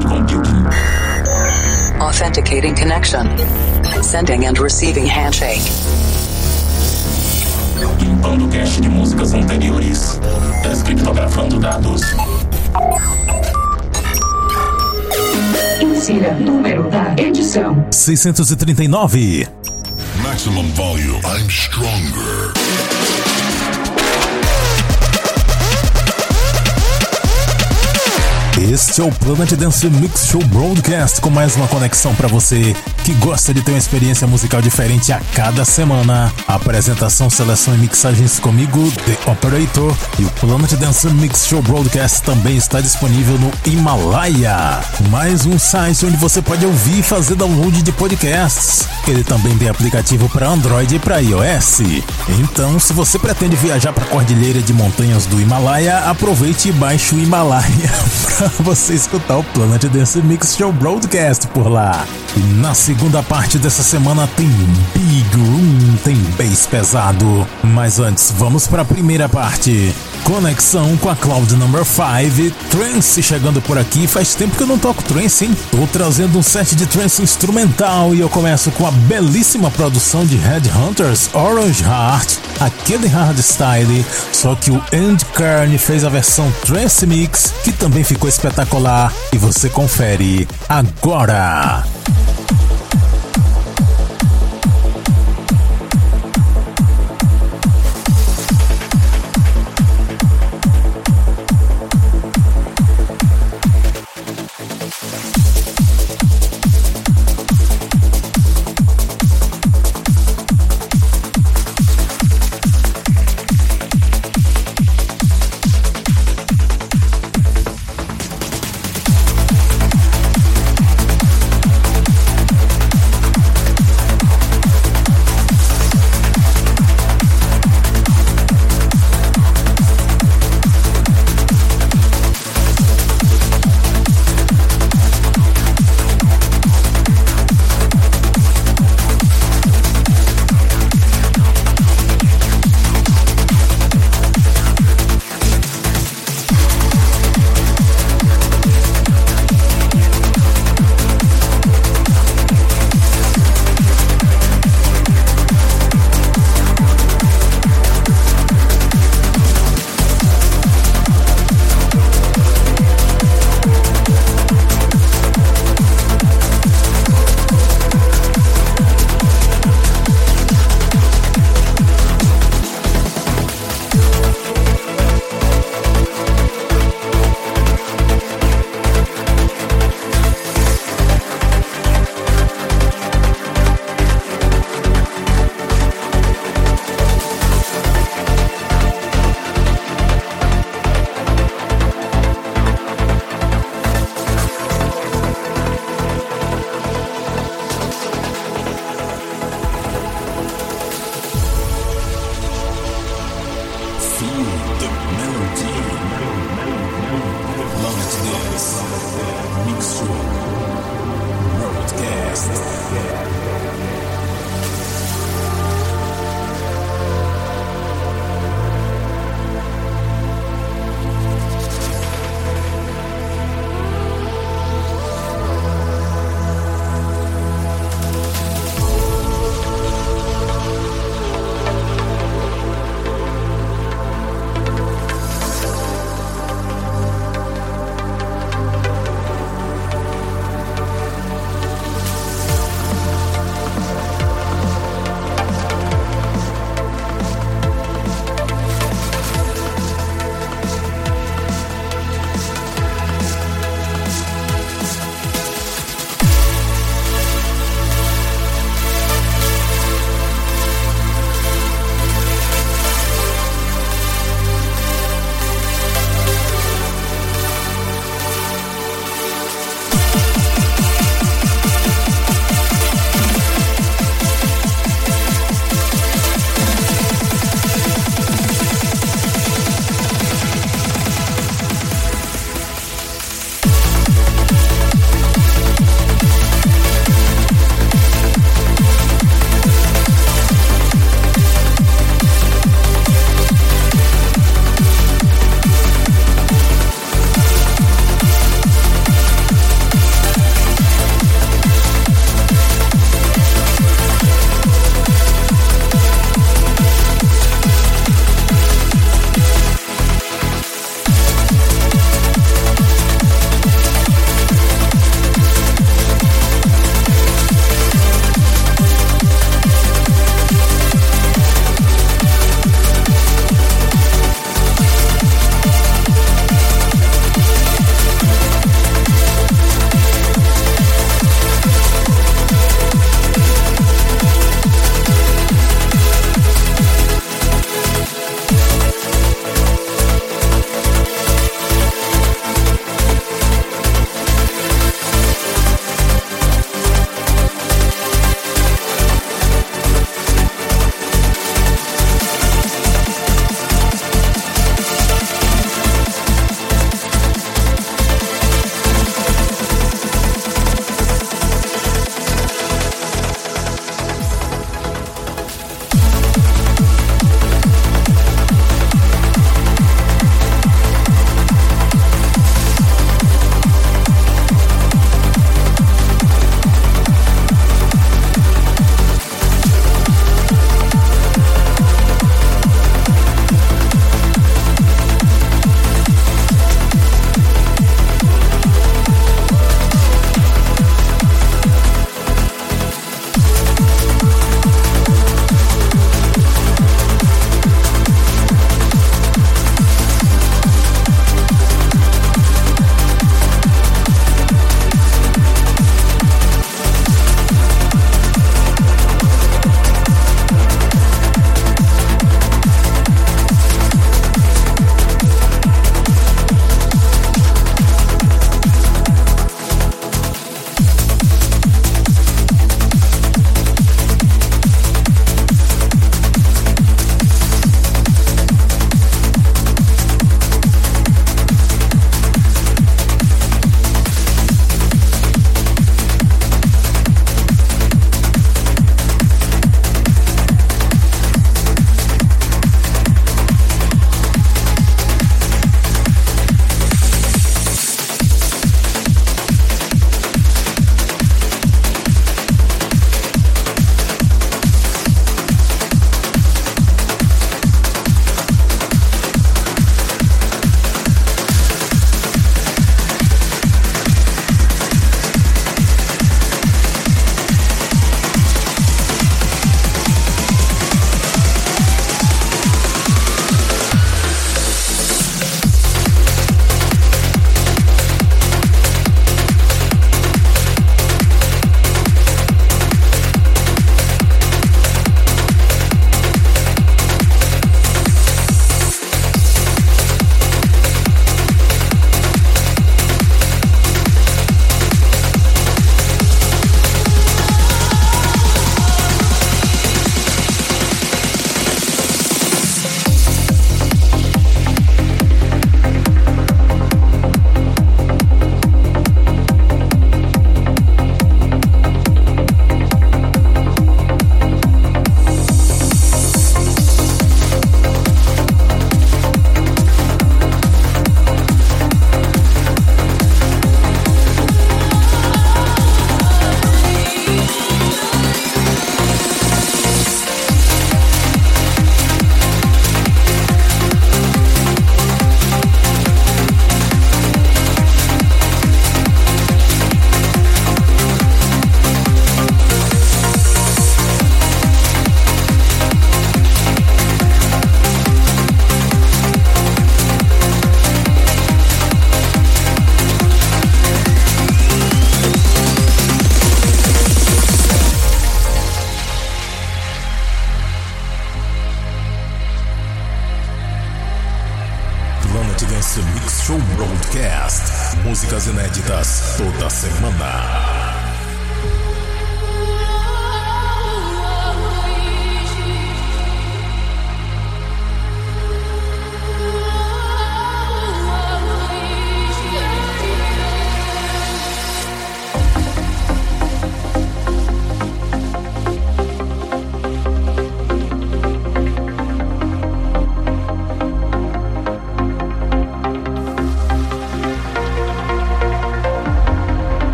cloud computing. Authenticating connection. Sending and receiving handshake. Limpando cache de músicas anteriores. Descriptografando dados. Insira número da edição. 639. Maximum volume. I'm stronger. Este é o Planet Dance Mix Show Broadcast com mais uma conexão para você que gosta de ter uma experiência musical diferente a cada semana. Apresentação, seleção e mixagens comigo, The Operator, e o Planet Dance Mix Show Broadcast também está disponível no Himalaia, mais um site onde você pode ouvir e fazer download de podcasts. Ele também tem aplicativo para Android e para iOS. Então, se você pretende viajar para a cordilheira de montanhas do Himalaia, aproveite e baixe o Himalaia para você escutar o Planet Dance Mix Show Broadcast por lá. E na segunda parte dessa semana tem Big Room, tem bass pesado. Mas antes, vamos para a primeira parte. Conexão com a Cloud Number 5, Trance chegando por aqui. Faz tempo que eu não toco trance, hein? Tô trazendo um set de trance instrumental e eu começo com a belíssima produção de Headhunters Orange Heart, aquele hardstyle, só que o End Carne fez a versão Trance Mix, que também ficou espetacular e você confere agora.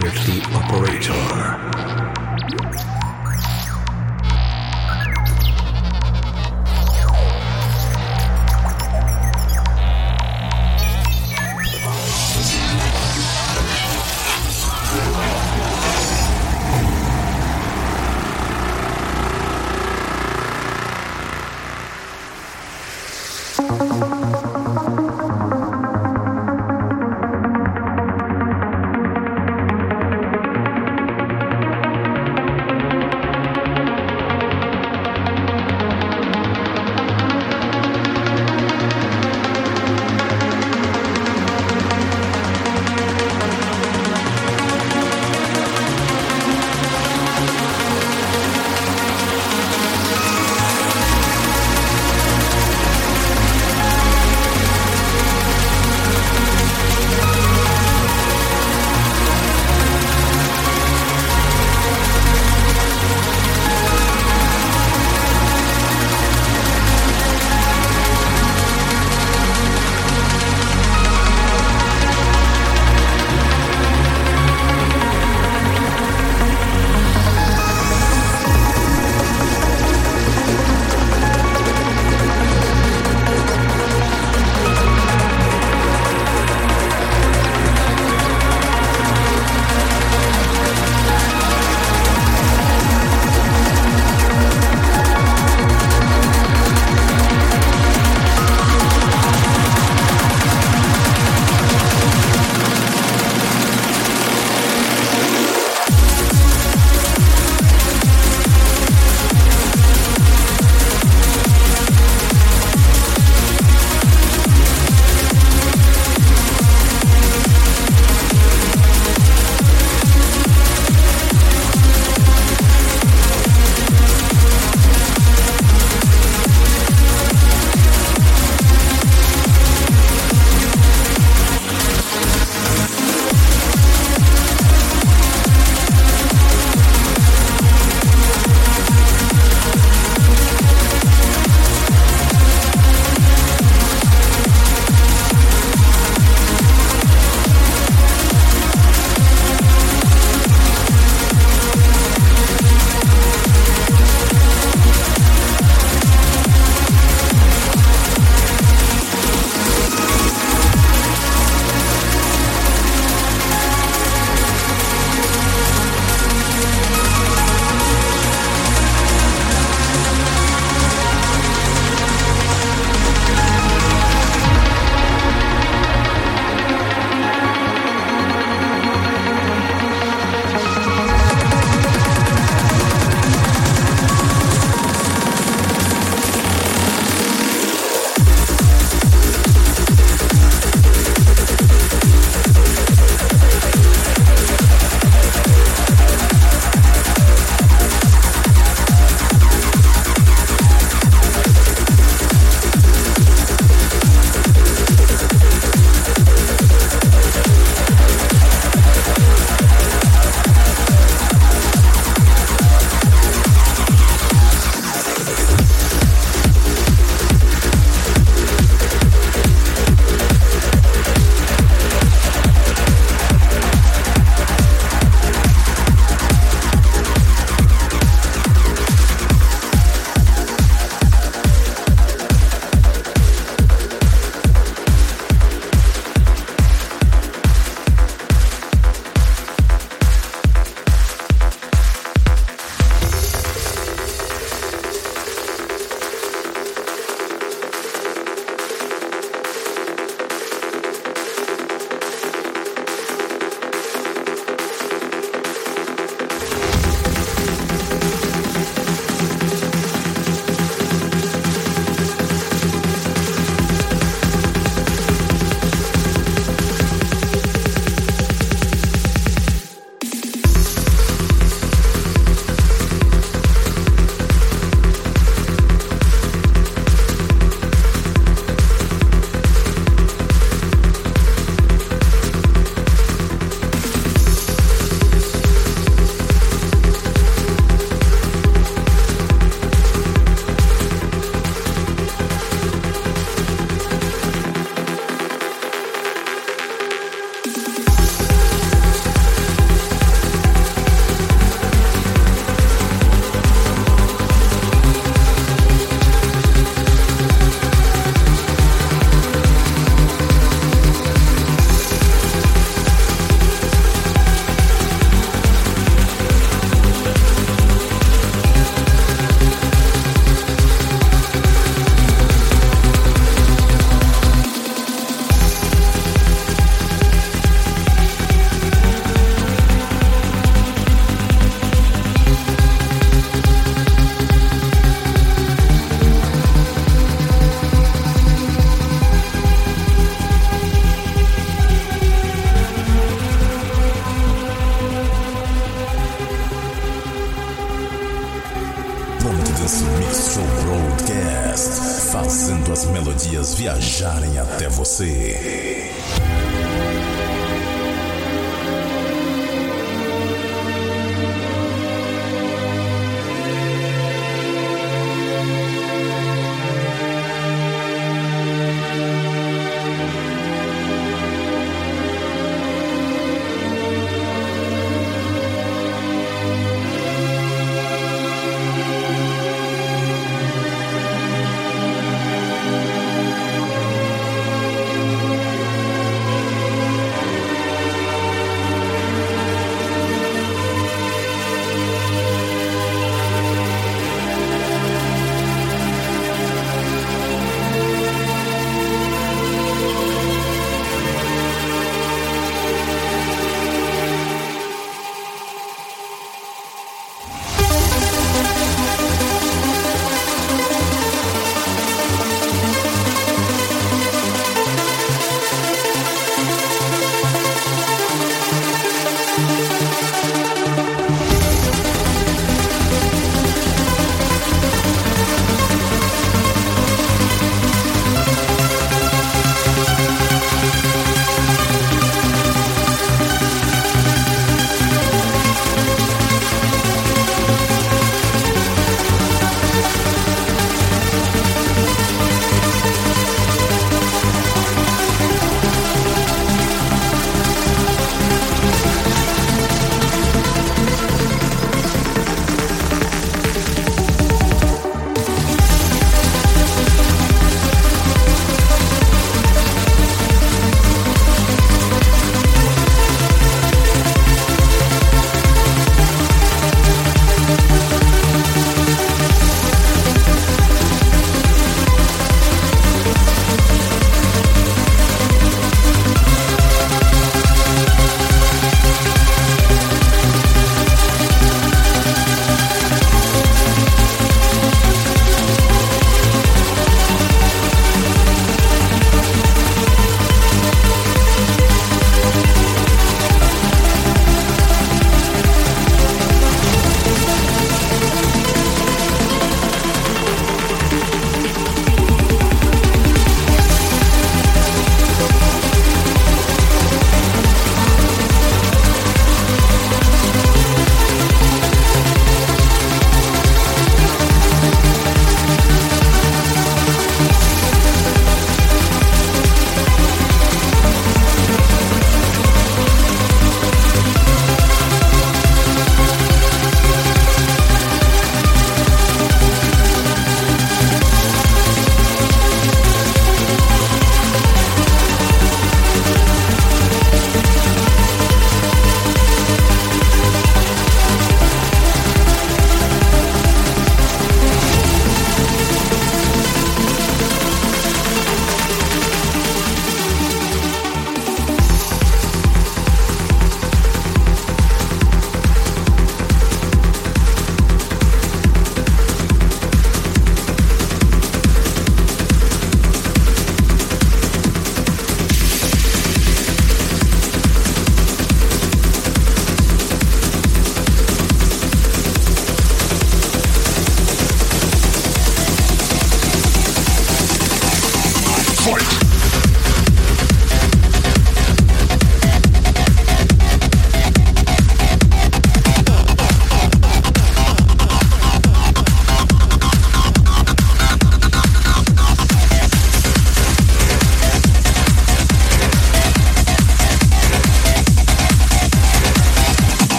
desperately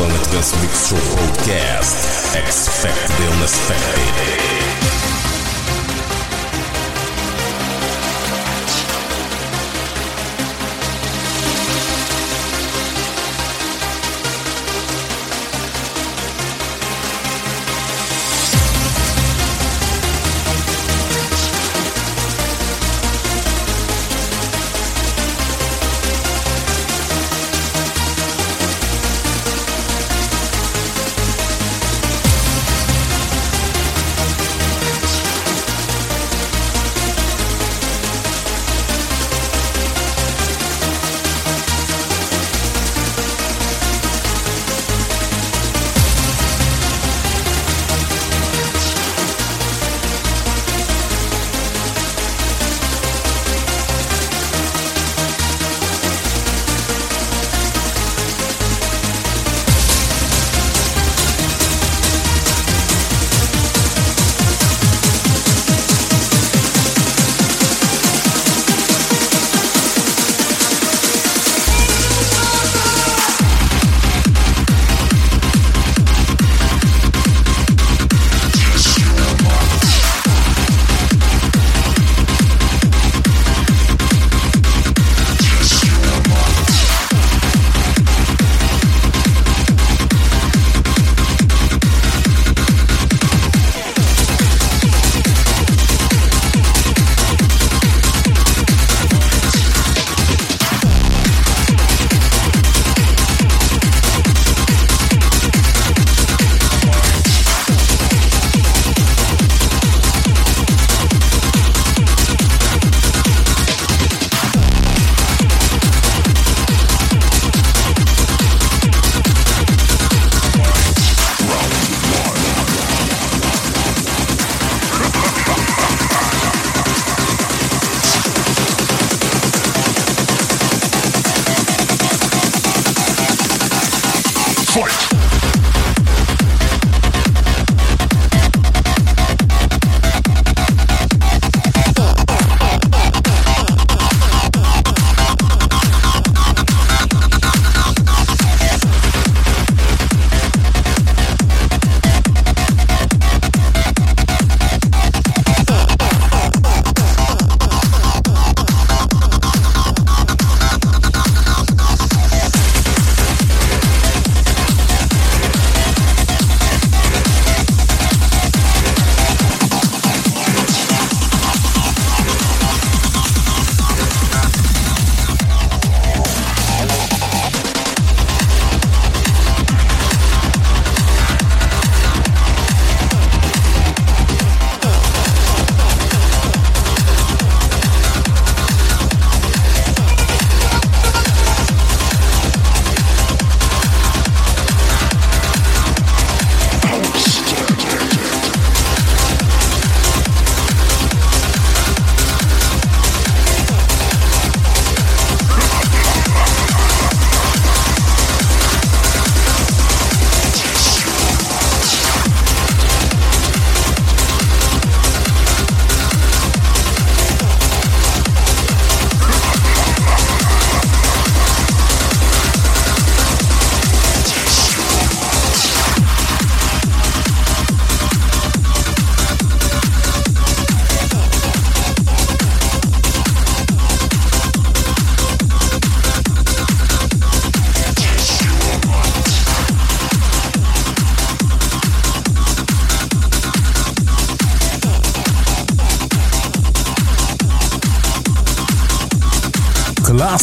Planet Dance Mix Show Broadcast. Expect the unexpected.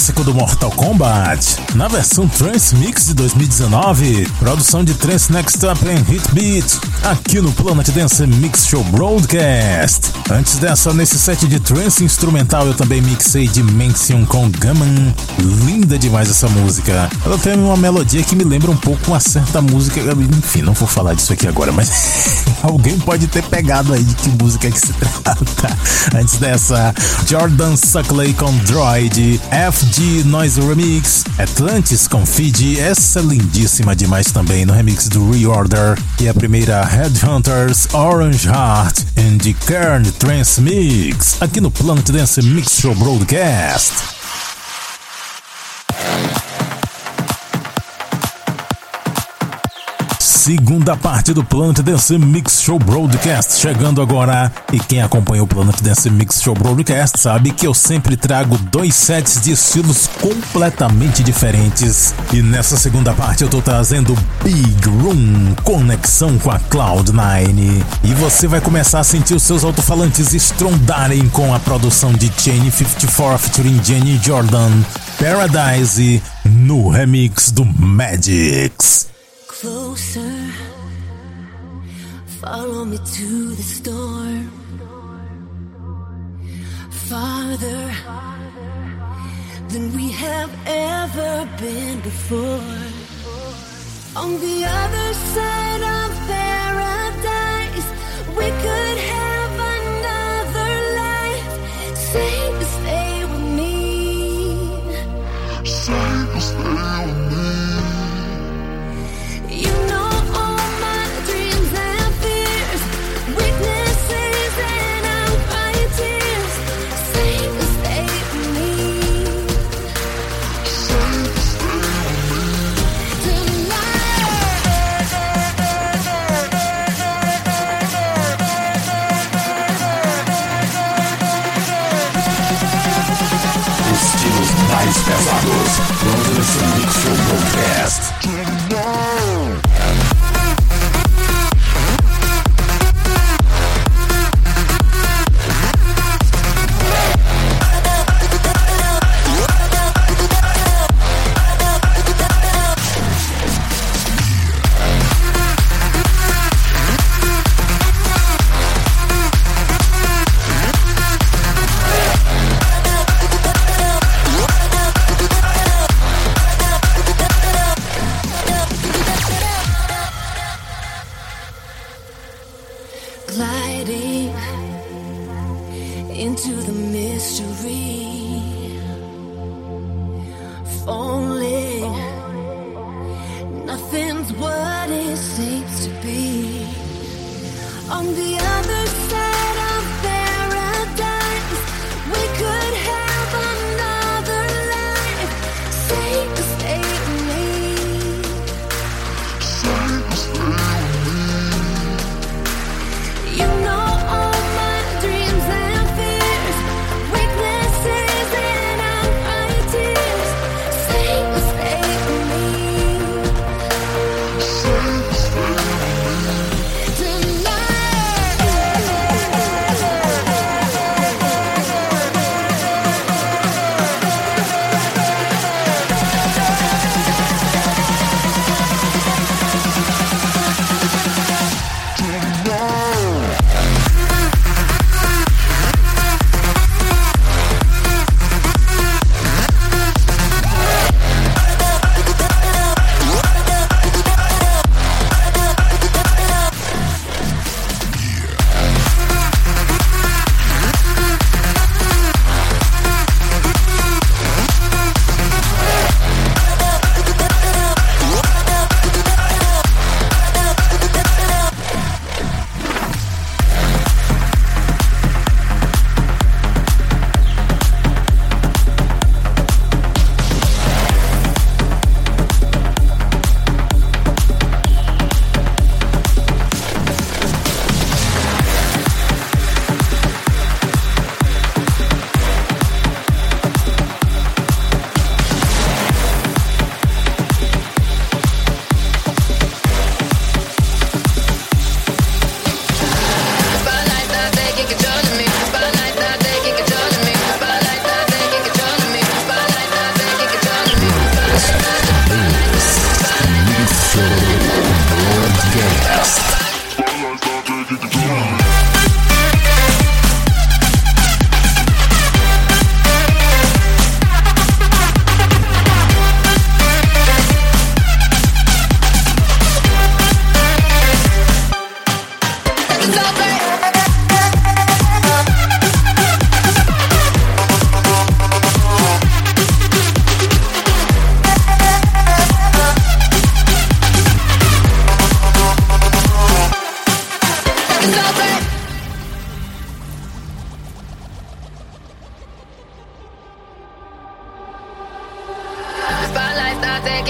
Clássico do Mortal Kombat, na versão Trance Mix de 2019, produção de Trance Next Up em Hit Beat, aqui no Planet Dance Mix Show Broadcast. Antes dessa, nesse set de trance instrumental, eu também mixei Dimension com Gammon. Linda demais essa música. Ela tem uma melodia que me lembra um pouco uma certa música. Enfim, não vou falar disso aqui agora, mas alguém pode ter pegado aí de que música que se trata. Antes dessa, Jordan Suckley com Droid, FG Noise Remix, Atlantis com Fiji, essa lindíssima demais também no remix do Reorder. E a primeira, Headhunters Orange Heart and the Kern Trance Mix, aqui no Planet Dance Mix Show Broadcast. Segunda parte do Planet Dance Mix Show Broadcast chegando agora. E quem acompanha o Planet Dance Mix Show Broadcast sabe que eu sempre trago dois sets de estilos completamente diferentes. E nessa segunda parte eu tô trazendo Big Room, conexão com a Cloud9. E você vai começar a sentir os seus alto-falantes estrondarem com a produção de Chain 54 featuring Jenny Jordan, Paradise, no remix do Magix. Closer. Follow me to the storm. Farther than we have ever been before. On the other side of paradise, we could have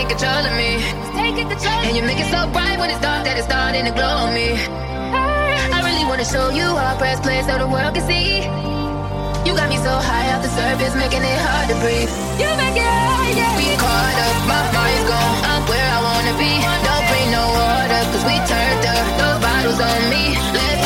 Taking control of me. control. And you make it so bright when it's dark that it's starting to glow on me. I really wanna show you our best place so the world can see. You got me so high off the surface, making it hard to breathe. You make it hard, yeah. We caught up, my mind's gone. I'm where I wanna be. Don't bring no water, cause we turned up. No bottles on me. Let's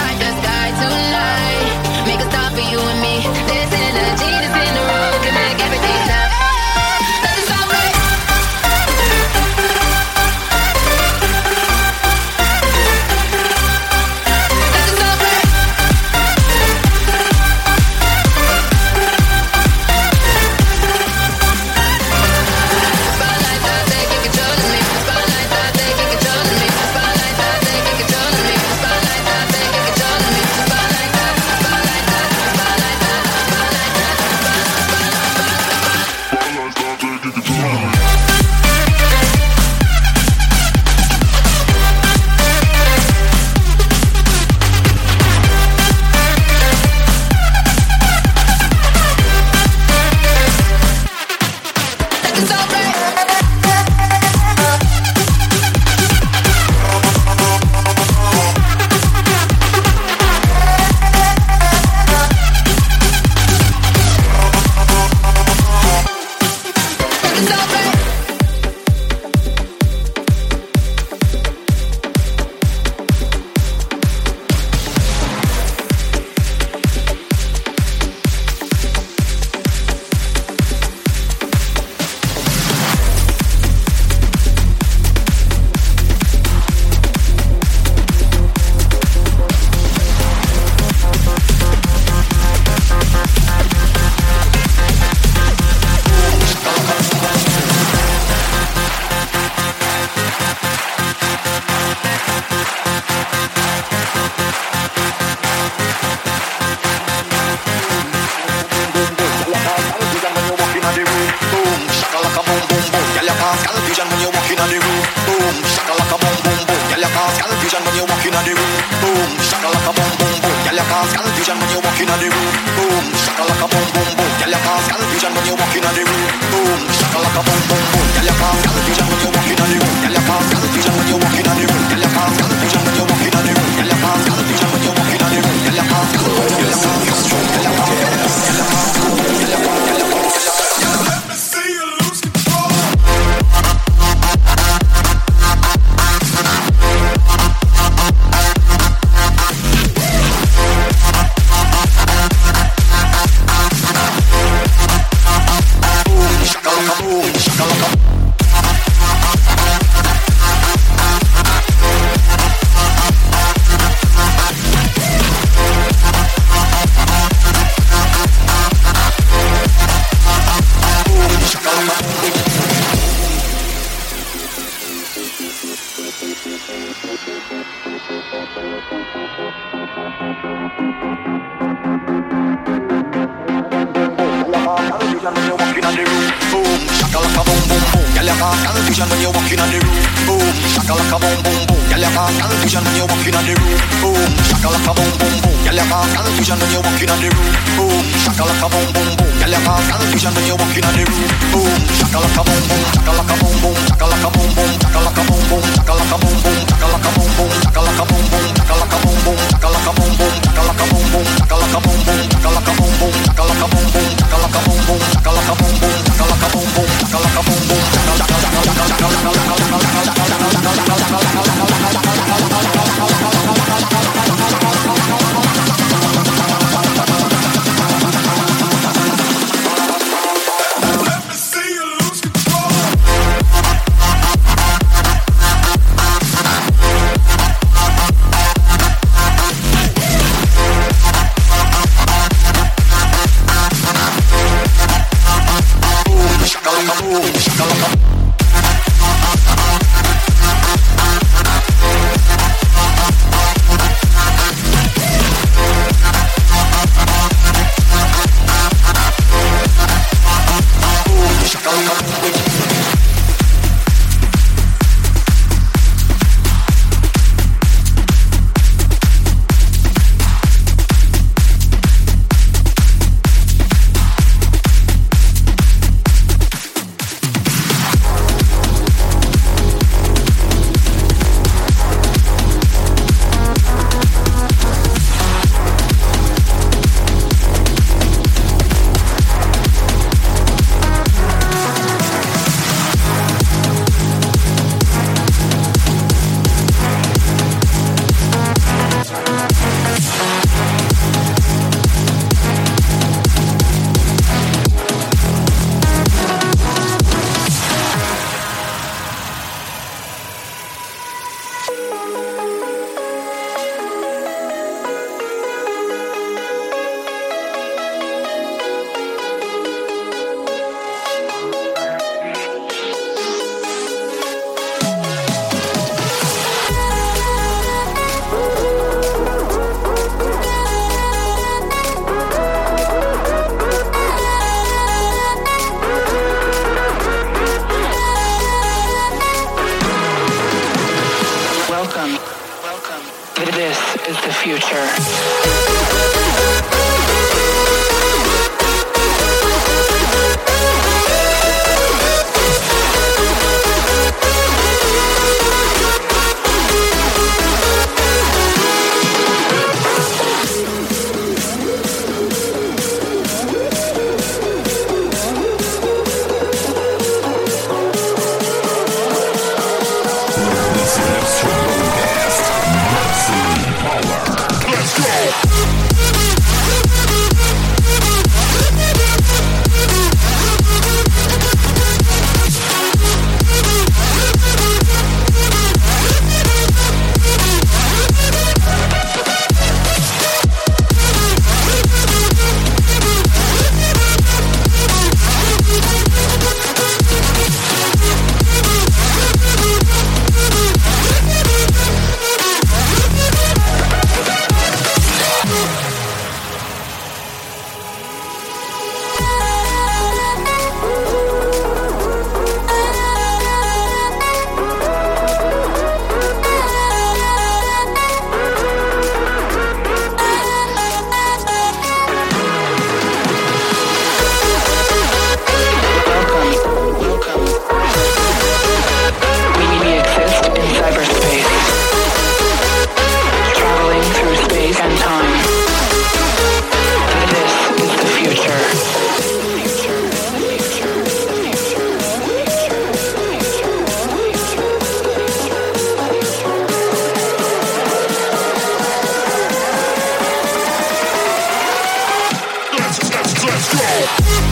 Bye.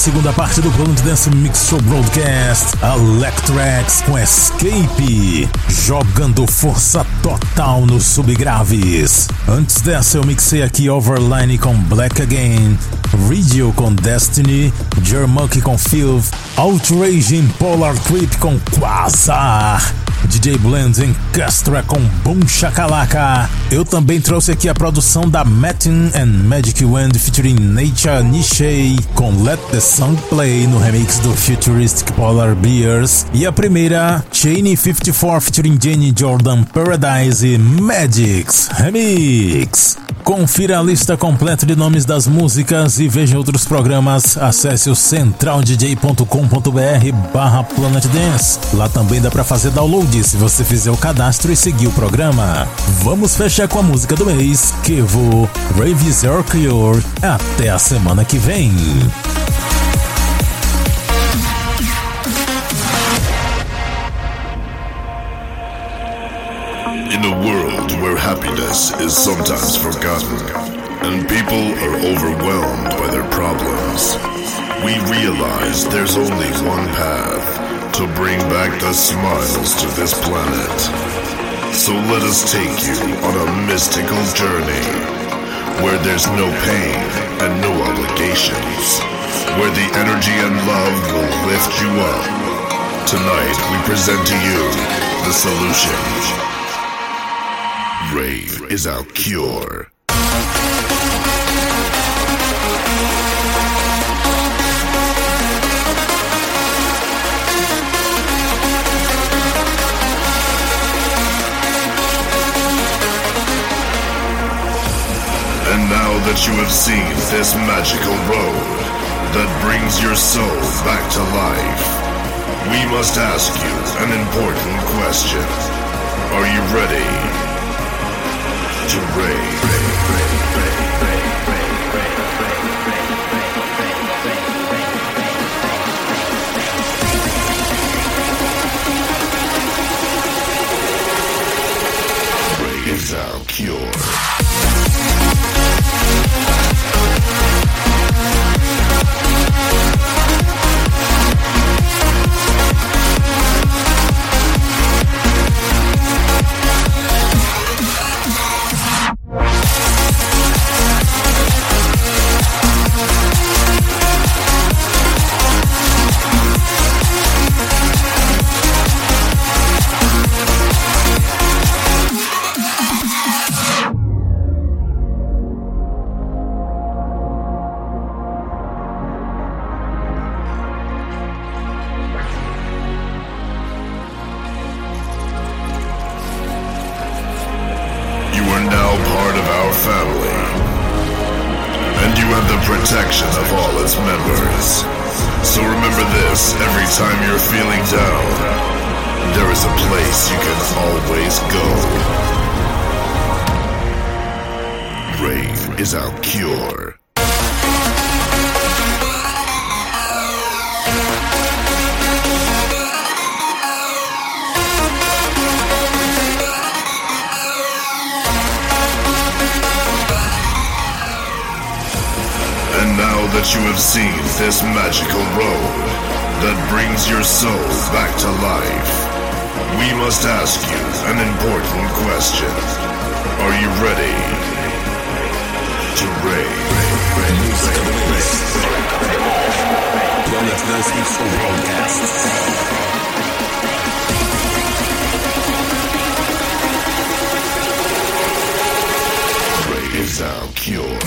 Segunda parte do Blonde Dance Mix Show Broadcast, Electrax com Escape, jogando força total nos subgraves. Antes dessa eu mixei aqui Overline com Black Again, Radio com Destiny, Jermuck com Filth, Outrage Polar Trip com Quasar. DJ Blend em Castra com Boom Shakalaka. Eu também trouxe aqui a produção da Metin and Magic Wind featuring Nature Nishei com Let the Song Play no remix do Futuristic Polar Bears. E a primeira, Cheney 54 featuring Jenny Jordan Paradise Magics Remix. Confira a lista completa de nomes das músicas e veja outros programas. Acesse o centraldj.com.br barra Planet Dance. Lá também dá para fazer download se você fizer o cadastro e seguir o programa. Vamos fechar com a música do mês, Kevo, Rave Your Cure. Até a semana que vem. Happiness is sometimes forgotten and people are overwhelmed by their problems, we realize there's only one path to bring back the smiles to this planet. So let us take you on a mystical journey where there's no pain and no obligations, where the energy and love will lift you up. Tonight we present to you the solution. Rave is our cure. And now that you have seen this magical road that brings your soul back to life, we must ask you an important question. Are you ready is our cure. Feeling down. There is a place you can always go. Rave is our cure. And now that you have seen this magical road that brings your soul back to life, we must ask you an important question. Are you ready to rave? Planet Dance Broadcast. Is our cure.